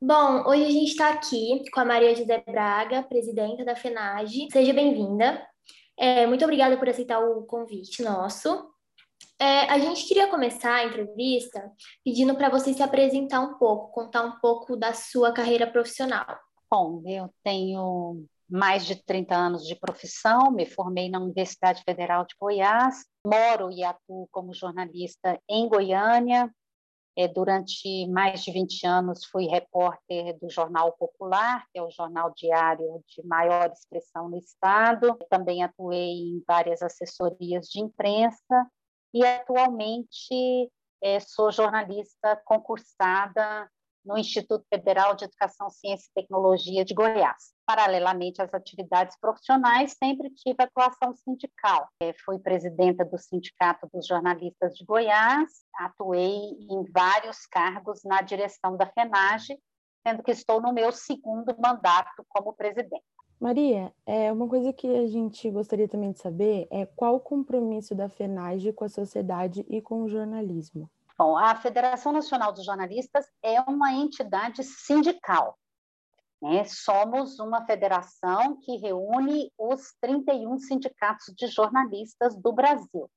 Bom, hoje a gente está aqui com a Maria José Braga, presidenta da FENAGE. Seja bem-vinda. É, muito obrigada por aceitar o convite nosso. É, a gente queria começar a entrevista pedindo para você se apresentar um pouco, contar um pouco da sua carreira profissional. Bom, eu tenho mais de 30 anos de profissão, me formei na Universidade Federal de Goiás, moro e atuo como jornalista em Goiânia. É, durante mais de 20 anos fui repórter do Jornal Popular, que é o jornal diário de maior expressão no Estado. Também atuei em várias assessorias de imprensa e atualmente é, sou jornalista concursada no Instituto Federal de Educação, Ciência e Tecnologia de Goiás. Paralelamente às atividades profissionais, sempre tive atuação sindical. É, fui presidenta do Sindicato dos Jornalistas de Goiás, atuei em vários cargos na direção da FENAGE, sendo que estou no meu segundo mandato como presidente. Maria, é uma coisa que a gente gostaria também de saber é qual o compromisso da FENAGE com a sociedade e com o jornalismo. Bom, a Federação Nacional dos Jornalistas é uma entidade sindical. Né? Somos uma federação que reúne os 31 sindicatos de jornalistas do Brasil.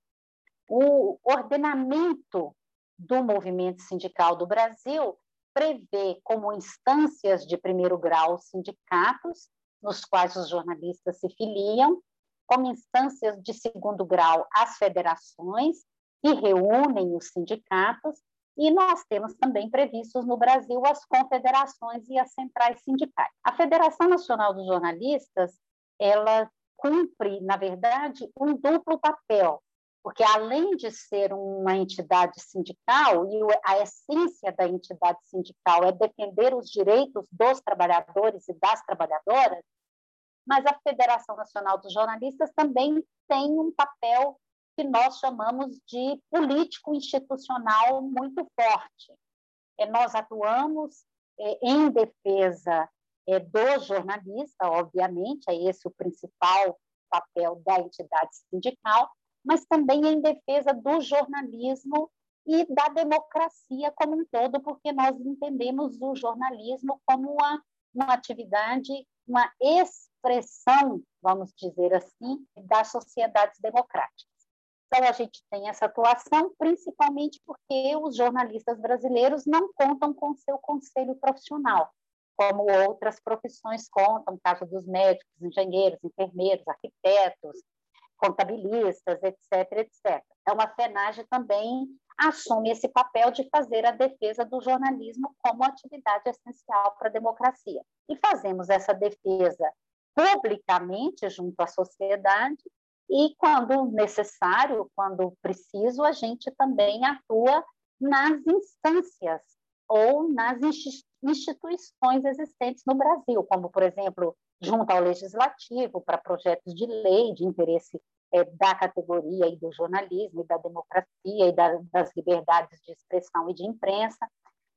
O ordenamento do movimento sindical do Brasil prevê como instâncias de primeiro grau sindicatos, nos quais os jornalistas se filiam, como instâncias de segundo grau as federações que reúnem os sindicatos, e nós temos também previstos no Brasil as confederações e as centrais sindicais. A Federação Nacional dos Jornalistas, ela cumpre, na verdade, um duplo papel, porque além de ser uma entidade sindical, e a essência da entidade sindical é defender os direitos dos trabalhadores e das trabalhadoras, mas a Federação Nacional dos Jornalistas também tem um papel que nós chamamos de político institucional muito forte. É, nós atuamos é, em defesa é, do jornalista, obviamente, é esse o principal papel da entidade sindical, mas também em defesa do jornalismo e da democracia como um todo, porque nós entendemos o jornalismo como uma, uma atividade, uma expressão, vamos dizer assim, das sociedades democráticas. Então, a gente tem essa atuação, principalmente porque os jornalistas brasileiros não contam com seu conselho profissional, como outras profissões contam, no caso dos médicos, engenheiros, enfermeiros, arquitetos, contabilistas, etc., etc. Então, a FENAGE também assume esse papel de fazer a defesa do jornalismo como atividade essencial para a democracia. E fazemos essa defesa publicamente junto à sociedade e, quando necessário, quando preciso, a gente também atua nas instâncias ou nas instituições existentes no Brasil, como, por exemplo, junto ao Legislativo, para projetos de lei de interesse é, da categoria e do jornalismo, e da democracia e da, das liberdades de expressão e de imprensa,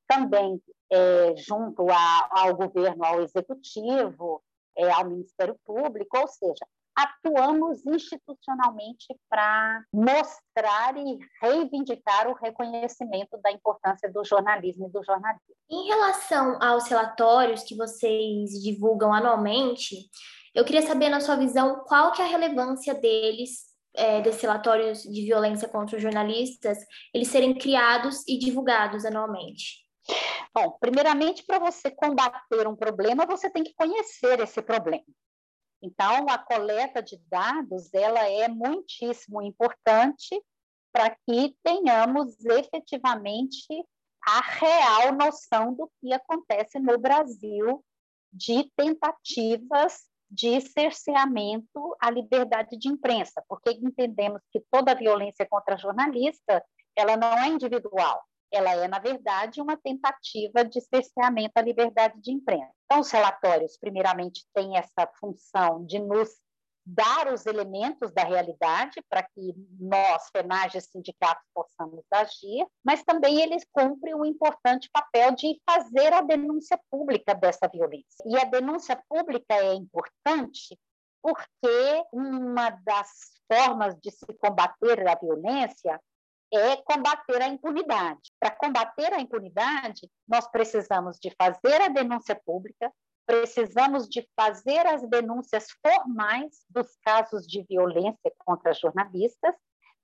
também é, junto a, ao governo, ao executivo, é, ao Ministério Público, ou seja, atuamos institucionalmente para mostrar e reivindicar o reconhecimento da importância do jornalismo e do jornalismo. Em relação aos relatórios que vocês divulgam anualmente, eu queria saber, na sua visão, qual que é a relevância deles, é, desses relatórios de violência contra os jornalistas, eles serem criados e divulgados anualmente? Bom, primeiramente, para você combater um problema, você tem que conhecer esse problema. Então, a coleta de dados ela é muitíssimo importante para que tenhamos efetivamente a real noção do que acontece no Brasil de tentativas de cerceamento à liberdade de imprensa, porque entendemos que toda violência contra jornalista ela não é individual, ela é, na verdade, uma tentativa de cerceamento à liberdade de imprensa. Então, os relatórios, primeiramente, têm essa função de nos dar os elementos da realidade para que nós, FENAGE e sindicatos, possamos agir, mas também eles cumprem um importante papel de fazer a denúncia pública dessa violência. E a denúncia pública é importante porque uma das formas de se combater a violência é combater a impunidade. Para combater a impunidade, nós precisamos de fazer a denúncia pública, precisamos de fazer as denúncias formais dos casos de violência contra jornalistas,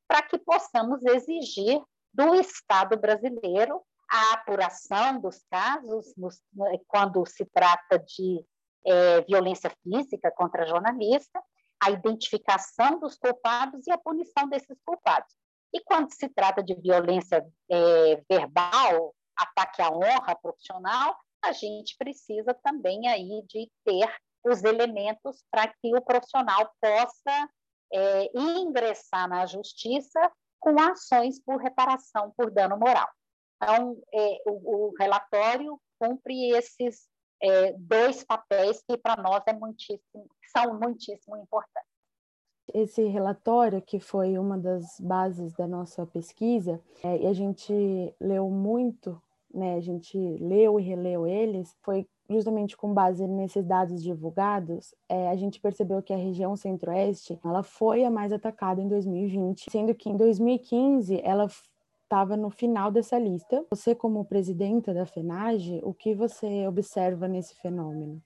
para que possamos exigir do Estado brasileiro a apuração dos casos, nos, quando se trata de é, violência física contra jornalista, a identificação dos culpados e a punição desses culpados. E quando se trata de violência é, verbal, ataque à honra profissional, a gente precisa também aí de ter os elementos para que o profissional possa é, ingressar na justiça com ações por reparação por dano moral. Então, é, o, o, relatório cumpre esses é, dois papéis que para nós é muitíssimo, são muitíssimo importantes. Esse relatório, que foi uma das bases da nossa pesquisa, é, e a gente leu muito, né, a gente leu e releu eles, foi justamente com base nesses dados divulgados, é, a gente percebeu que a região centro-oeste ela foi a mais atacada em 2020, sendo que em 2015 ela estava no final dessa lista. Você, como presidenta da FENAGE, o que você observa nesse fenômeno?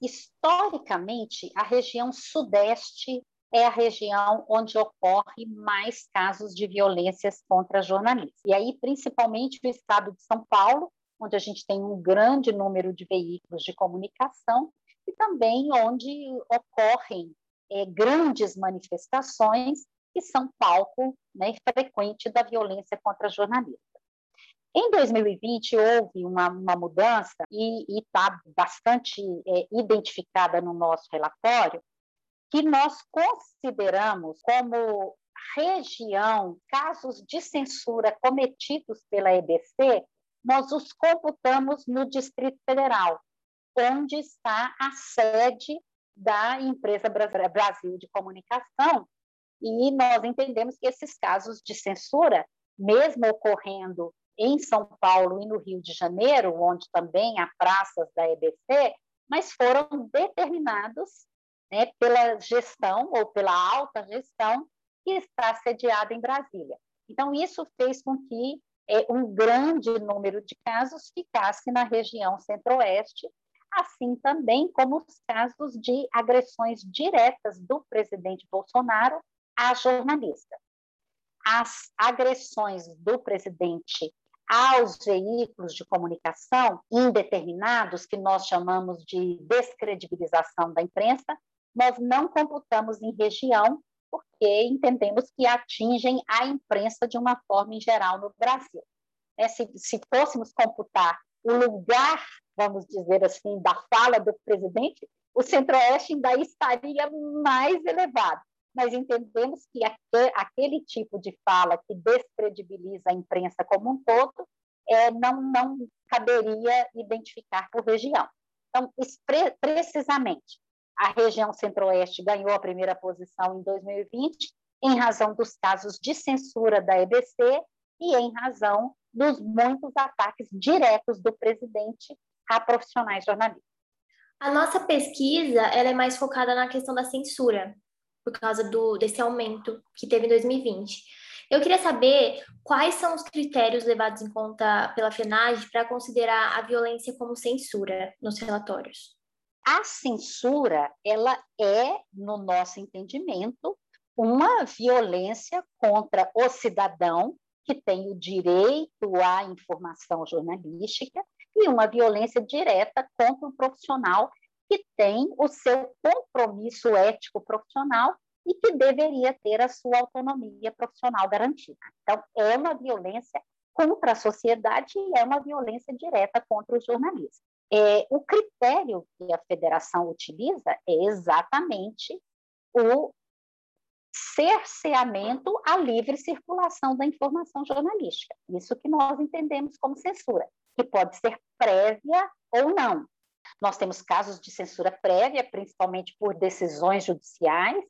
Historicamente, a região sudeste é a região onde ocorre mais casos de violências contra jornalistas. E aí, principalmente o estado de São Paulo, onde a gente tem um grande número de veículos de comunicação, e também onde ocorrem é, grandes manifestações que são palco né, frequente da violência contra jornalistas. Em 2020, houve uma, uma mudança, e está bastante é, identificada no nosso relatório, que nós consideramos como região casos de censura cometidos pela EBC, nós os computamos no Distrito Federal, onde está a sede da empresa Brasil de Comunicação, e nós entendemos que esses casos de censura, mesmo ocorrendo em São Paulo e no Rio de Janeiro, onde também há praças da EBC, mas foram determinados né, pela gestão ou pela alta gestão que está sediada em Brasília. Então, isso fez com que é, um grande número de casos ficasse na região centro-oeste, assim também como os casos de agressões diretas do presidente Bolsonaro a jornalista. As agressões do presidente aos veículos de comunicação indeterminados, que nós chamamos de descredibilização da imprensa, nós não computamos em região, porque entendemos que atingem a imprensa de uma forma em geral no Brasil. É, se, se fôssemos computar o lugar, vamos dizer assim, da fala do presidente, o Centro-Oeste ainda estaria mais elevado. Mas entendemos que aquele tipo de fala que descredibiliza a imprensa como um todo é, não, não caberia identificar por região. Então, precisamente, a região centro-oeste ganhou a primeira posição em 2020, em razão dos casos de censura da EBC e em razão dos muitos ataques diretos do presidente a profissionais jornalistas. A nossa pesquisa ela é mais focada na questão da censura, por causa do, desse aumento que teve em 2020. Eu queria saber quais são os critérios levados em conta pela FENAGE para considerar a violência como censura nos relatórios. A censura, ela é, no nosso entendimento, uma violência contra o cidadão que tem o direito à informação jornalística e uma violência direta contra o profissional que tem o seu compromisso ético profissional e que deveria ter a sua autonomia profissional garantida. Então, é uma violência contra a sociedade e é uma violência direta contra os jornalistas. É, o critério que a federação utiliza é exatamente o cerceamento à livre circulação da informação jornalística. Isso que nós entendemos como censura, que pode ser prévia ou não. Nós temos casos de censura prévia, principalmente por decisões judiciais,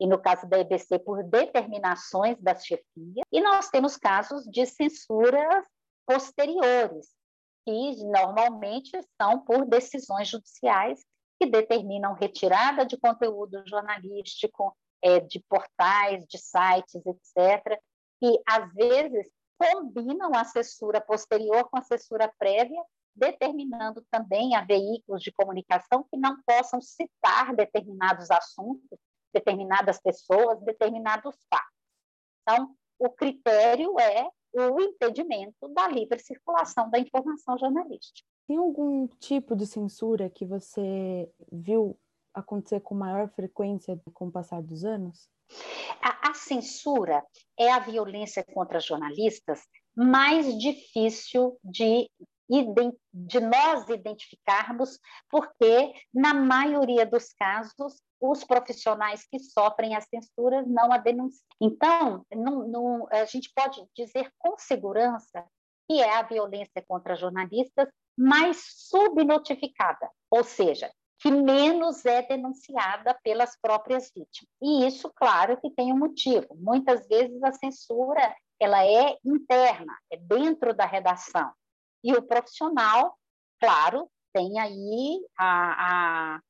e no caso da EBC, por determinações das chefias, e nós temos casos de censuras posteriores, normalmente são por decisões judiciais que determinam retirada de conteúdo jornalístico, é, de portais, de sites, etc., que, às vezes, combinam a censura posterior com a censura prévia, determinando também a veículos de comunicação que não possam citar determinados assuntos, determinadas pessoas, determinados fatos. Então, o critério é o impedimento da livre circulação da informação jornalística. Tem algum tipo de censura que você viu acontecer com maior frequência com o passar dos anos? A, a censura é a violência contra jornalistas mais difícil de de nós identificarmos, porque, na maioria dos casos, os profissionais que sofrem a censura não a denunciam. Então, não, não, a gente pode dizer com segurança que é a violência contra jornalistas mais subnotificada, ou seja, que menos é denunciada pelas próprias vítimas. E isso, claro, que tem um motivo. Muitas vezes a censura ela é interna, é dentro da redação. E o profissional, claro, tem aí a, a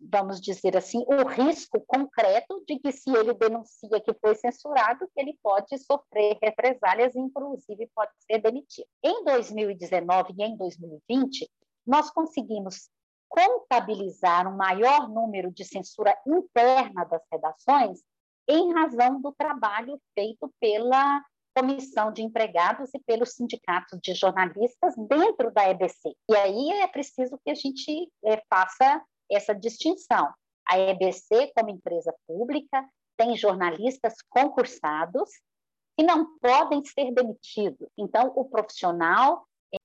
vamos dizer assim, o risco concreto de que se ele denuncia que foi censurado, que ele pode sofrer represálias inclusive, pode ser demitido. Em 2019 e em 2020, nós conseguimos contabilizar um maior número de censura interna das redações em razão do trabalho feito pela comissão de empregados e pelos sindicatos de jornalistas dentro da EBC. E aí é preciso que a gente é, faça essa distinção. A EBC, como empresa pública, tem jornalistas concursados que não podem ser demitidos. Então, o profissional é,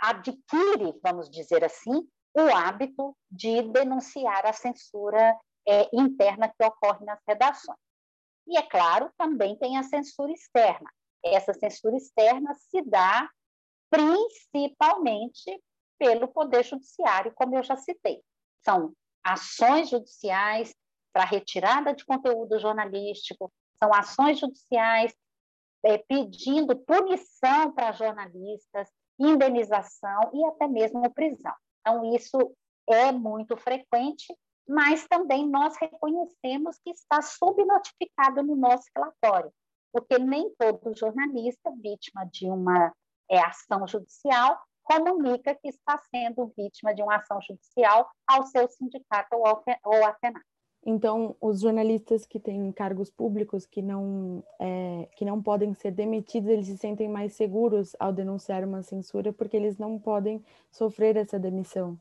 adquire, vamos dizer assim, o hábito de denunciar a censura é, interna que ocorre nas redações. E, é claro, também tem a censura externa. Essa censura externa se dá principalmente pelo Poder Judiciário, como eu já citei. São ações judiciais para retirada de conteúdo jornalístico, são ações judiciais é, pedindo punição para jornalistas, indenização e até mesmo prisão. Então, isso é muito frequente, mas também nós reconhecemos que está subnotificado no nosso relatório, porque nem todo jornalista vítima de uma é, ação judicial comunica que está sendo vítima de uma ação judicial ao seu sindicato ou, ao, ou à FENAC. Então, os jornalistas que têm cargos públicos que não, é, que não podem ser demitidos, eles se sentem mais seguros ao denunciar uma censura, porque eles não podem sofrer essa demissão.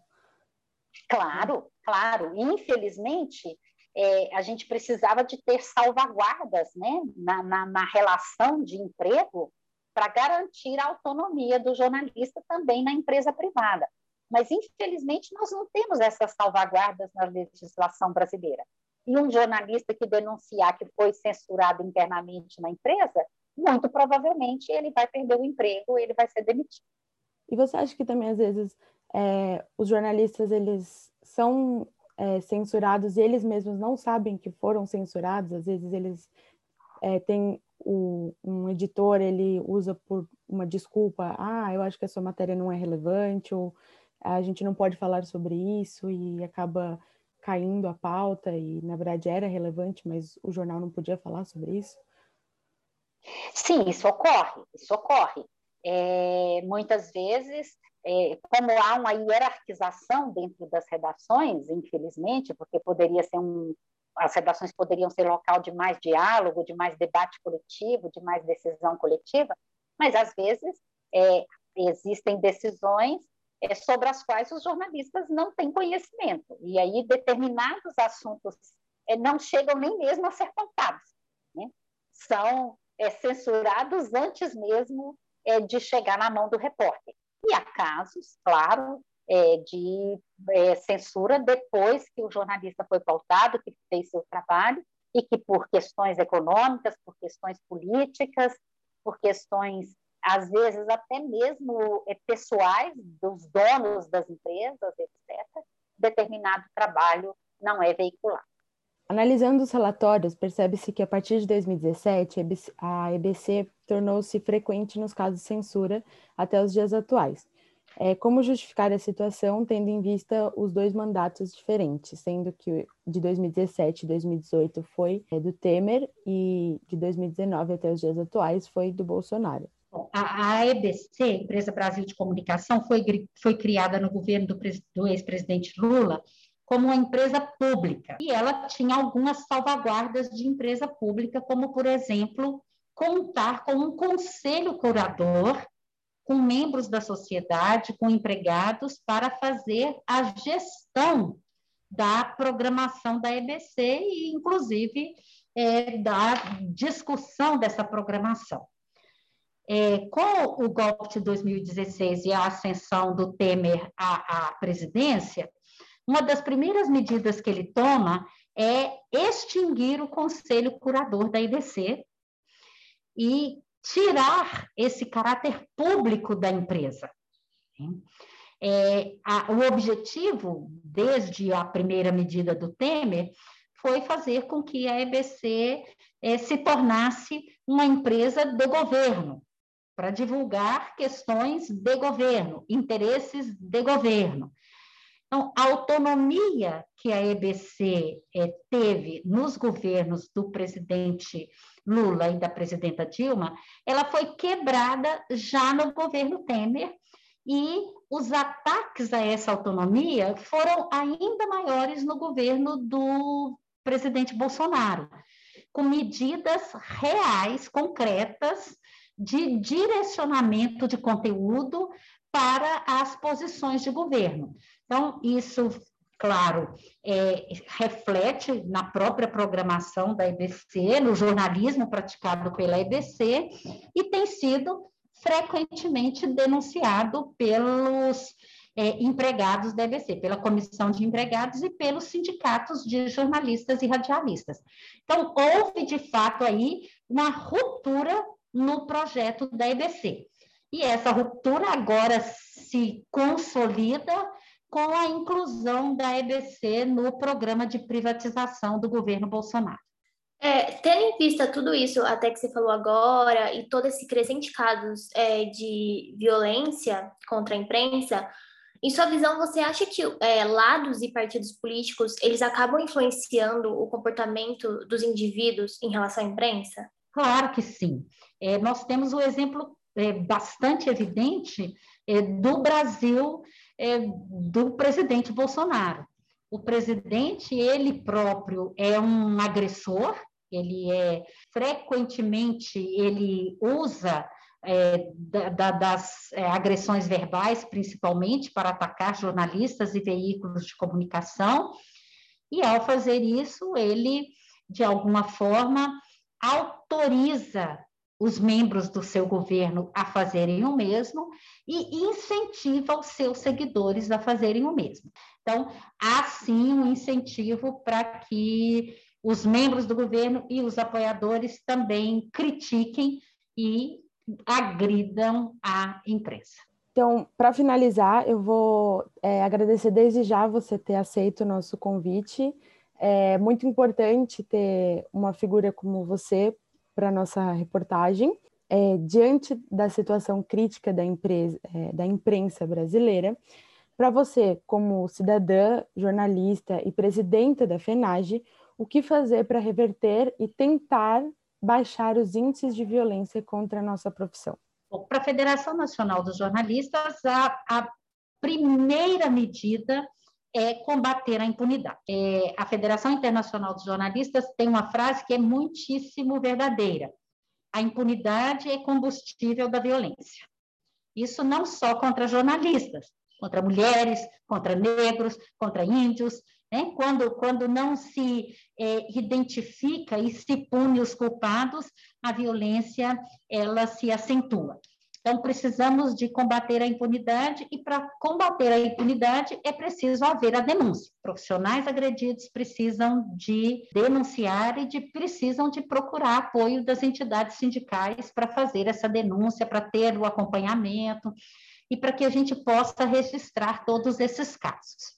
Claro, claro. Infelizmente, é, a gente precisava de ter salvaguardas né, na, na, na relação de emprego para garantir a autonomia do jornalista também na empresa privada. Mas, infelizmente, nós não temos essas salvaguardas na legislação brasileira. E um jornalista que denunciar que foi censurado internamente na empresa, muito provavelmente ele vai perder o emprego, ele vai ser demitido. E você acha que também, às vezes, é, os jornalistas eles são é, censurados e eles mesmos não sabem que foram censurados? Às vezes eles é, têm o, um editor, ele usa por uma desculpa, ah, eu acho que a sua matéria não é relevante, ou a gente não pode falar sobre isso e acaba caindo a pauta e na verdade era relevante, mas o jornal não podia falar sobre isso? Sim, isso ocorre, isso ocorre. É, muitas vezes, é, como há uma hierarquização dentro das redações, infelizmente, porque poderia ser um, as redações poderiam ser local de mais diálogo, de mais debate coletivo, de mais decisão coletiva, mas às vezes é, existem decisões é, sobre as quais os jornalistas não têm conhecimento. E aí determinados assuntos é, não chegam nem mesmo a ser contados. Né? São é, censurados antes mesmo é, de chegar na mão do repórter. E há casos, claro, é, de é, censura depois que o jornalista foi pautado, que fez seu trabalho, e que por questões econômicas, por questões políticas, por questões às vezes até mesmo é, pessoais dos donos das empresas, etc., determinado trabalho não é veiculado. Analisando os relatórios, percebe-se que a partir de 2017 a EBC tornou-se frequente nos casos de censura até os dias atuais. É, como justificar a situação tendo em vista os dois mandatos diferentes, sendo que de 2017 e 2018 foi é, do Temer e de 2019 até os dias atuais foi do Bolsonaro? A, a EBC, Empresa Brasil de Comunicação, foi, foi criada no governo do, do ex-presidente Lula como uma empresa pública. E ela tinha algumas salvaguardas de empresa pública, como, por exemplo, contar com um conselho curador com membros da sociedade, com empregados, para fazer a gestão da programação da EBC e, inclusive, é, da discussão dessa programação. É, com o golpe de 2016 e a ascensão do Temer à, à presidência, uma das primeiras medidas que ele toma é extinguir o conselho curador da EBC e tirar esse caráter público da empresa. É, a, o objetivo, desde a primeira medida do Temer, foi fazer com que a EBC é, se tornasse uma empresa do governo, para divulgar questões de governo, interesses de governo. Então, a autonomia que a EBC é, teve nos governos do presidente Lula e da presidenta Dilma, ela foi quebrada já no governo Temer e os ataques a essa autonomia foram ainda maiores no governo do presidente Bolsonaro, com medidas reais, concretas, de direcionamento de conteúdo para as posições de governo. Então, isso claro, é, reflete na própria programação da EBC, no jornalismo praticado pela EBC, e tem sido frequentemente denunciado pelos é, empregados da EBC, pela comissão de empregados e pelos sindicatos de jornalistas e radialistas. Então, houve, de fato, aí uma ruptura no projeto da EBC. E essa ruptura agora se consolida com a inclusão da EBC no programa de privatização do governo Bolsonaro. É, tendo em vista tudo isso, até que você falou agora, e todo esse crescente casos é, de violência contra a imprensa, em sua visão, você acha que é, lados e partidos políticos eles acabam influenciando o comportamento dos indivíduos em relação à imprensa? Claro que sim. É, nós temos o um exemplo é, bastante evidente é, do Brasil é, do presidente Bolsonaro. O presidente, ele próprio, é um agressor, ele é frequentemente ele usa é, da, das é, agressões verbais, principalmente, para atacar jornalistas e veículos de comunicação, e ao fazer isso, ele, de alguma forma, autoriza os membros do seu governo a fazerem o mesmo e incentiva os seus seguidores a fazerem o mesmo. Então, há sim um incentivo para que os membros do governo e os apoiadores também critiquem e agridam a imprensa. Então, para finalizar, eu vou é, agradecer desde já você ter aceito o nosso convite. É muito importante ter uma figura como você para a nossa reportagem. É, diante da situação crítica da, empresa, é, da imprensa brasileira, para você, como cidadã, jornalista e presidenta da FENAGE, o que fazer para reverter e tentar baixar os índices de violência contra a nossa profissão? Para a Federação Nacional dos Jornalistas, a, a primeira medida é combater a impunidade. É, a Federação Internacional dos Jornalistas tem uma frase que é muitíssimo verdadeira: a impunidade é combustível da violência. Isso não só contra jornalistas, contra mulheres, contra negros, contra índios. Né? Quando, quando não se é, identifica e se pune os culpados, a violência ela se acentua. Então, precisamos de combater a impunidade e, para combater a impunidade, é preciso haver a denúncia. Profissionais agredidos precisam de denunciar e de, precisam de procurar apoio das entidades sindicais para fazer essa denúncia, para ter o acompanhamento e para que a gente possa registrar todos esses casos.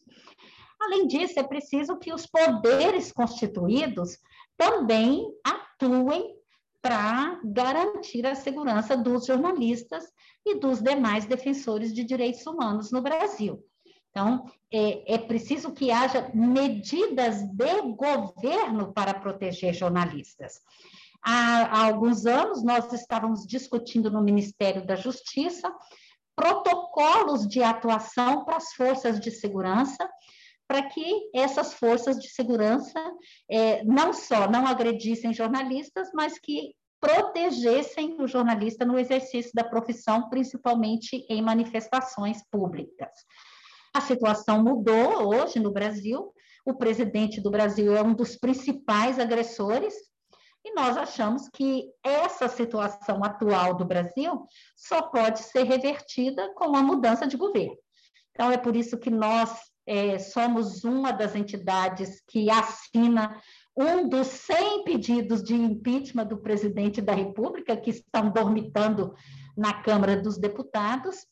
Além disso, é preciso que os poderes constituídos também atuem para garantir a segurança dos jornalistas e dos demais defensores de direitos humanos no Brasil. Então, é, é, preciso que haja medidas de governo para proteger jornalistas. Há, há alguns anos, nós estávamos discutindo no Ministério da Justiça protocolos de atuação para as forças de segurança, para que essas forças de segurança é, não só não agredissem jornalistas, mas que protegessem o jornalista no exercício da profissão, principalmente em manifestações públicas. A situação mudou hoje no Brasil. O presidente do Brasil é um dos principais agressores e nós achamos que essa situação atual do Brasil só pode ser revertida com a mudança de governo. Então, é por isso que nós é, somos uma das entidades que assina um dos 100 pedidos de impeachment do presidente da República, que estão dormitando na Câmara dos Deputados.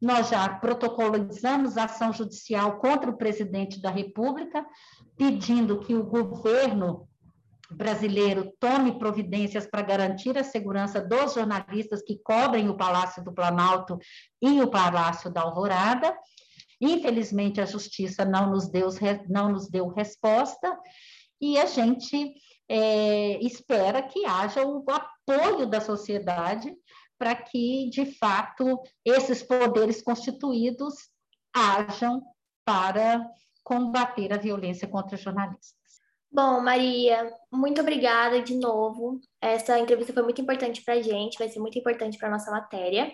Nós já protocolizamos ação judicial contra o presidente da República, pedindo que o governo brasileiro tome providências para garantir a segurança dos jornalistas que cobrem o Palácio do Planalto e o Palácio da Alvorada. Infelizmente, a justiça não nos deu, não nos deu resposta, e a gente é, espera que haja o apoio da sociedade para que, de fato, esses poderes constituídos hajam para combater a violência contra jornalistas. Bom, Maria, muito obrigada de novo. Essa entrevista foi muito importante para a gente, vai ser muito importante para a nossa matéria.